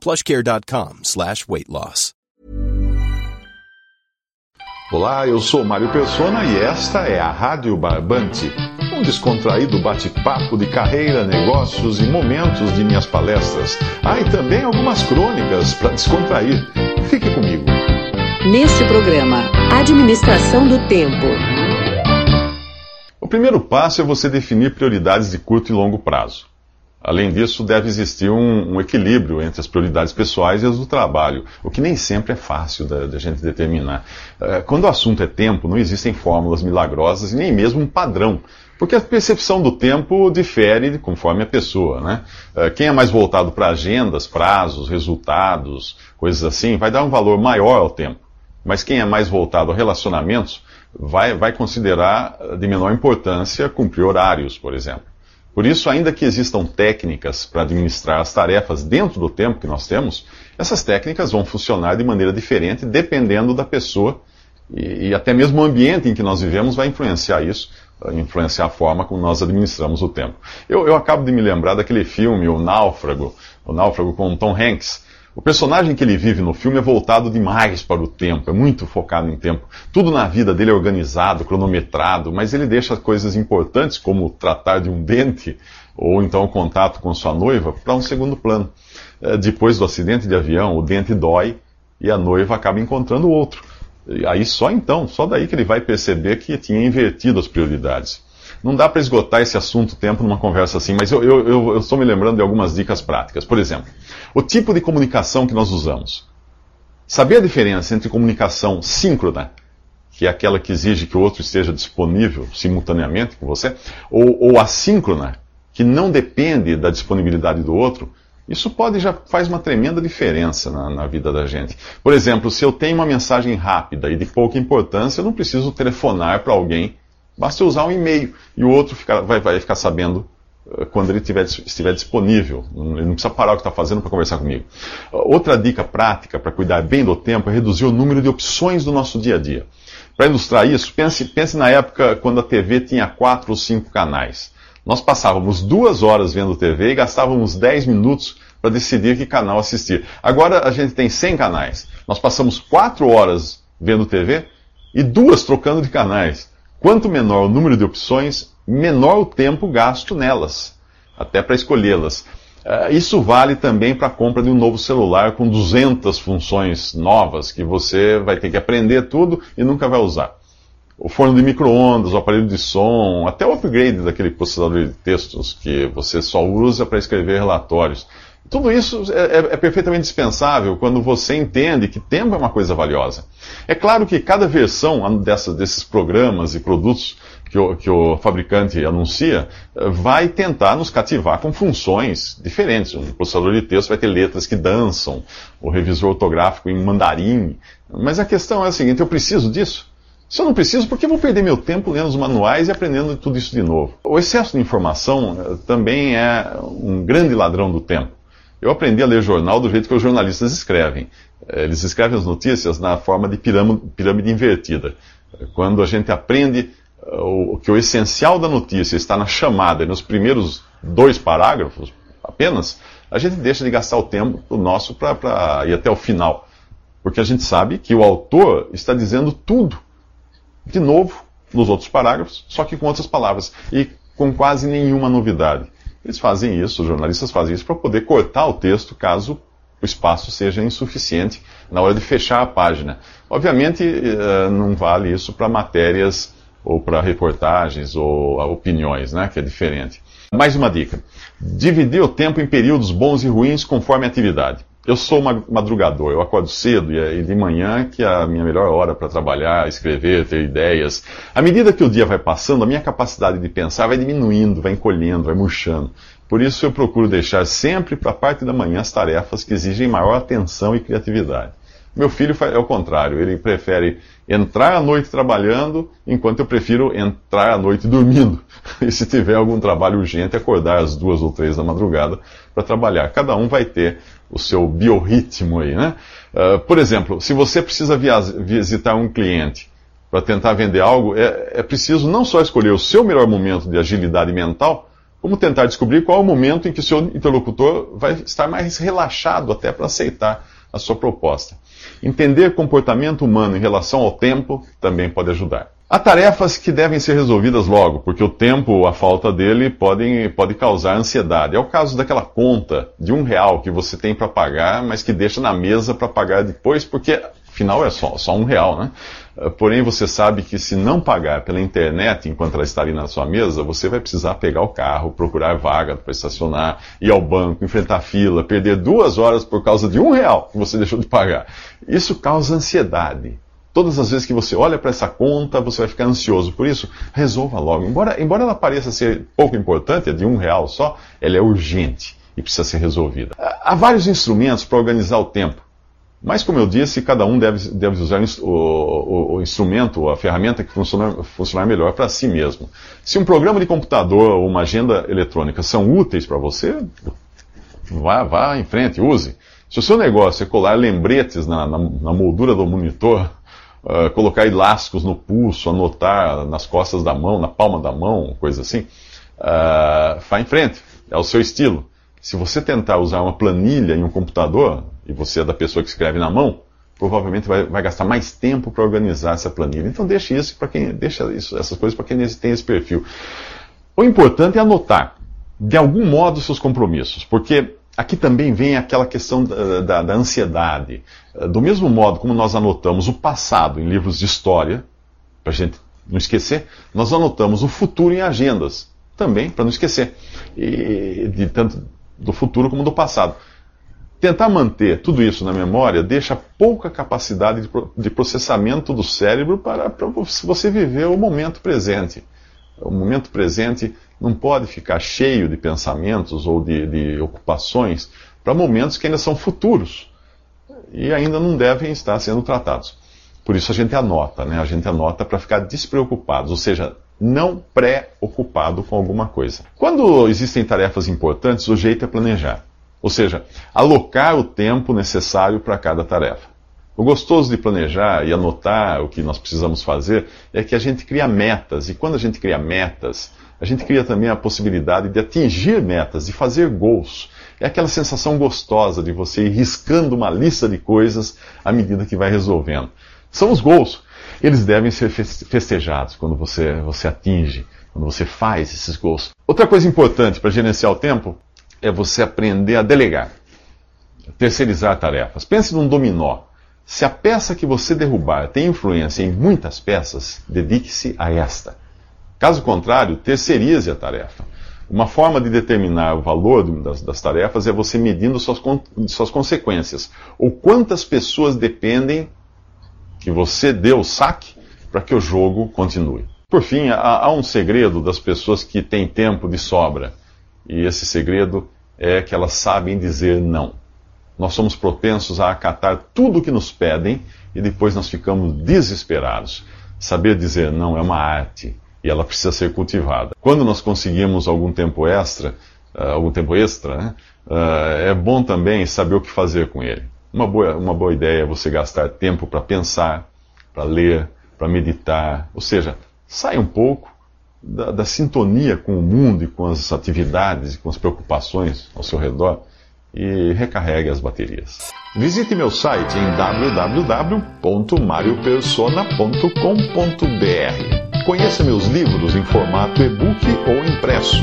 plushcare.com slash weight loss. Olá, eu sou Mário Persona e esta é a Rádio Barbante, um descontraído bate-papo de carreira, negócios e momentos de minhas palestras. Ah, e também algumas crônicas para descontrair. Fique comigo. Neste programa, Administração do Tempo. O primeiro passo é você definir prioridades de curto e longo prazo. Além disso, deve existir um, um, equilíbrio entre as prioridades pessoais e as do trabalho, o que nem sempre é fácil da, da gente determinar. Uh, quando o assunto é tempo, não existem fórmulas milagrosas e nem mesmo um padrão, porque a percepção do tempo difere conforme a pessoa. Né? Uh, quem é mais voltado para agendas, prazos, resultados, coisas assim, vai dar um valor maior ao tempo. Mas quem é mais voltado a relacionamentos vai, vai considerar de menor importância cumprir horários, por exemplo. Por isso, ainda que existam técnicas para administrar as tarefas dentro do tempo que nós temos, essas técnicas vão funcionar de maneira diferente dependendo da pessoa e, e até mesmo o ambiente em que nós vivemos vai influenciar isso, influenciar a forma como nós administramos o tempo. Eu, eu acabo de me lembrar daquele filme, O Náufrago, O Náufrago com Tom Hanks, o personagem que ele vive no filme é voltado demais para o tempo, é muito focado em tempo. Tudo na vida dele é organizado, cronometrado, mas ele deixa coisas importantes, como tratar de um dente, ou então o contato com sua noiva, para um segundo plano. É, depois do acidente de avião, o dente dói e a noiva acaba encontrando outro. Aí só então, só daí que ele vai perceber que tinha invertido as prioridades. Não dá para esgotar esse assunto tempo numa conversa assim, mas eu, eu, eu, estou me lembrando de algumas dicas práticas. Por exemplo, o tipo de comunicação que nós usamos. Saber a diferença entre comunicação síncrona, que é aquela que exige que o outro esteja disponível simultaneamente com você, ou, ou assíncrona, que não depende da disponibilidade do outro, isso pode já faz uma tremenda diferença na, na, vida da gente. Por exemplo, se eu tenho uma mensagem rápida e de pouca importância, eu não preciso telefonar para alguém, basta usar um e-mail e o outro fica, vai, vai ficar sabendo eh, quando ele tiver, estiver disponível. Ele não precisa parar o que está fazendo para conversar comigo. Outra dica prática para cuidar bem do tempo é reduzir o número de opções do nosso dia a dia. Para ilustrar isso, pense, pense na época quando a TV tinha quatro ou cinco canais. Nós passávamos duas horas vendo TV e gastávamos dez minutos para decidir que canal assistir. Agora a gente tem 100 canais. Nós passamos quatro horas vendo TV e duas trocando de canais. Quanto menor o número de opções, menor o tempo gasto nelas, até para escolhê-las. Uh, isso vale também para a compra de um novo celular com 200 funções novas que você vai ter que aprender tudo e nunca vai usar. O forno de micro-ondas, o aparelho de som, até o upgrade daquele processador de textos que você só usa para escrever relatórios. Tudo isso é, é, é, perfeitamente dispensável quando você entende que tempo é uma coisa valiosa. É claro que cada versão desses programas e produtos que o, que o fabricante anuncia eh, vai tentar nos cativar com funções diferentes. Um processador de texto vai ter letras que dançam, o revisor ortográfico em mandarim. Mas a questão é a seguinte: eu preciso disso? Se eu não preciso, por que vou perder meu tempo lendo os manuais e aprendendo tudo isso de novo? O excesso de informação eh, também é um grande ladrão do tempo. Eu aprendi a ler jornal do jeito que os jornalistas escrevem. Eh, eles escrevem as notícias na forma de pirâmide, invertida. Quando a gente aprende o, que o essencial da notícia está na chamada, nos primeiros dois parágrafos apenas, a gente deixa de gastar o tempo nosso para ir até o final. Porque a gente sabe que o autor está dizendo tudo, de novo, nos outros parágrafos, só que com outras palavras, e com quase nenhuma novidade. Eles fazem isso, os jornalistas fazem isso para poder cortar o texto caso o espaço seja insuficiente na hora de fechar a página. Obviamente, não vale isso para matérias ou para reportagens ou opiniões, né, que é diferente. Mais uma dica: dividir o tempo em períodos bons e ruins conforme a atividade. Eu sou madrugador, eu acordo cedo e de manhã que é a minha melhor hora para trabalhar, escrever, ter ideias. À medida que o dia vai passando, a minha capacidade de pensar vai diminuindo, vai encolhendo, vai murchando. Por isso eu procuro deixar sempre para a parte da manhã as tarefas que exigem maior atenção e criatividade. Meu filho é o contrário, ele prefere entrar à noite trabalhando, enquanto eu prefiro entrar à noite dormindo. E se tiver algum trabalho urgente, acordar às duas ou três da madrugada para trabalhar. Cada um vai ter o seu biorritmo aí, né? Uh, por exemplo, se você precisa visitar um cliente para tentar vender algo, é, é preciso não só escolher o seu melhor momento de agilidade mental, como tentar descobrir qual é o momento em que o seu interlocutor vai estar mais relaxado até para aceitar a sua proposta. Entender comportamento humano em relação ao tempo também pode ajudar. Há tarefas que devem ser resolvidas logo, porque o tempo ou a falta dele podem, pode causar ansiedade. É o caso daquela conta de um real que você tem para pagar, mas que deixa na mesa para pagar depois, porque afinal é só, só um real, né? Ah, porém, você sabe que se não pagar pela internet enquanto ela está ali na sua mesa, você vai precisar pegar o carro, procurar vaga para estacionar, ir ao banco, enfrentar fila, perder duas horas por causa de um real que você deixou de pagar. Isso causa ansiedade. Todas as vezes que você olha para essa conta, você vai ficar ansioso. Por isso, resolva logo. Embora, embora ela pareça ser pouco importante, é de um real só, ela é urgente e precisa ser resolvida. Há vários instrumentos para organizar o tempo. Mas, como eu disse, cada um deve, deve usar o, o, o instrumento, a ferramenta que funcionar, funcionar melhor para si mesmo. Se um programa de computador ou uma agenda eletrônica são úteis para você, vá, vá em frente, use. Se o seu negócio é colar lembretes na, na, na moldura do monitor, uh, colocar elásticos no pulso, anotar nas costas da mão, na palma da mão, coisa assim, uh, vá em frente. É o seu estilo. Se você tentar usar uma planilha em um computador, e você é da pessoa que escreve na mão, provavelmente vai, vai gastar mais tempo para organizar essa planilha. Então deixe isso para quem deixa isso, essas coisas para quem tem esse perfil. O importante é anotar, de algum modo, seus compromissos, porque aqui também vem aquela questão da, da, da ansiedade. Do mesmo modo como nós anotamos o passado em livros de história, para a gente não esquecer, nós anotamos o futuro em agendas, também para não esquecer, e, de tanto do futuro como do passado. Tentar manter tudo isso na memória deixa pouca capacidade de processamento do cérebro para, para você viver o momento presente. O momento presente não pode ficar cheio de pensamentos ou de, de ocupações para momentos que ainda são futuros e ainda não devem estar sendo tratados. Por isso a gente anota, né? A gente anota para ficar despreocupado, ou seja, não preocupado com alguma coisa. Quando existem tarefas importantes, o jeito é planejar. Ou seja, alocar o tempo necessário para cada tarefa. O gostoso de planejar e anotar o que nós precisamos fazer é que a gente cria metas, e quando a gente cria metas, a gente cria também a possibilidade de atingir metas, de fazer gols. É aquela sensação gostosa de você ir riscando uma lista de coisas à medida que vai resolvendo. São os gols. Eles devem ser festejados quando você, você atinge, quando você faz esses gols. Outra coisa importante para gerenciar o tempo é você aprender a delegar, terceirizar tarefas. Pense num dominó. Se a peça que você derrubar tem influência em muitas peças, dedique-se a esta. Caso contrário, terceirize a tarefa. Uma forma de determinar o valor das, das tarefas é você medindo suas, suas consequências. Ou quantas pessoas dependem que você dê o saque para que o jogo continue. Por fim, há, há um segredo das pessoas que têm tempo de sobra. E esse segredo é que elas sabem dizer não. Nós somos propensos a acatar tudo o que nos pedem e depois nós ficamos desesperados. Saber dizer não é uma arte e ela precisa ser cultivada. Quando nós conseguimos algum tempo extra, uh, algum tempo extra, né, uh, é bom também saber o que fazer com ele. Uma boa, uma boa ideia é você gastar tempo para pensar, para ler, para meditar, ou seja, sai um pouco da, da, sintonia com o mundo e com as atividades e com as preocupações ao seu redor e recarregue as baterias. Visite meu site em www.mariopersona.com.br. Conheça meus livros em formato e-book ou impresso.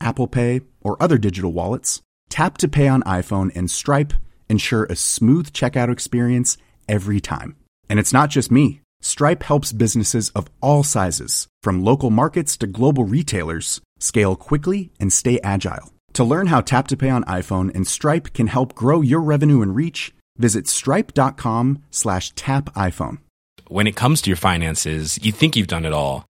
Apple Pay, or other digital wallets, Tap to Pay on iPhone and Stripe ensure a smooth checkout experience every time. And it's not just me. Stripe helps businesses of all sizes, from local markets to global retailers, scale quickly and stay agile. To learn how Tap to Pay on iPhone and Stripe can help grow your revenue and reach, visit stripe.com slash tap iPhone. When it comes to your finances, you think you've done it all.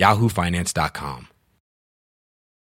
yahoofinance.com.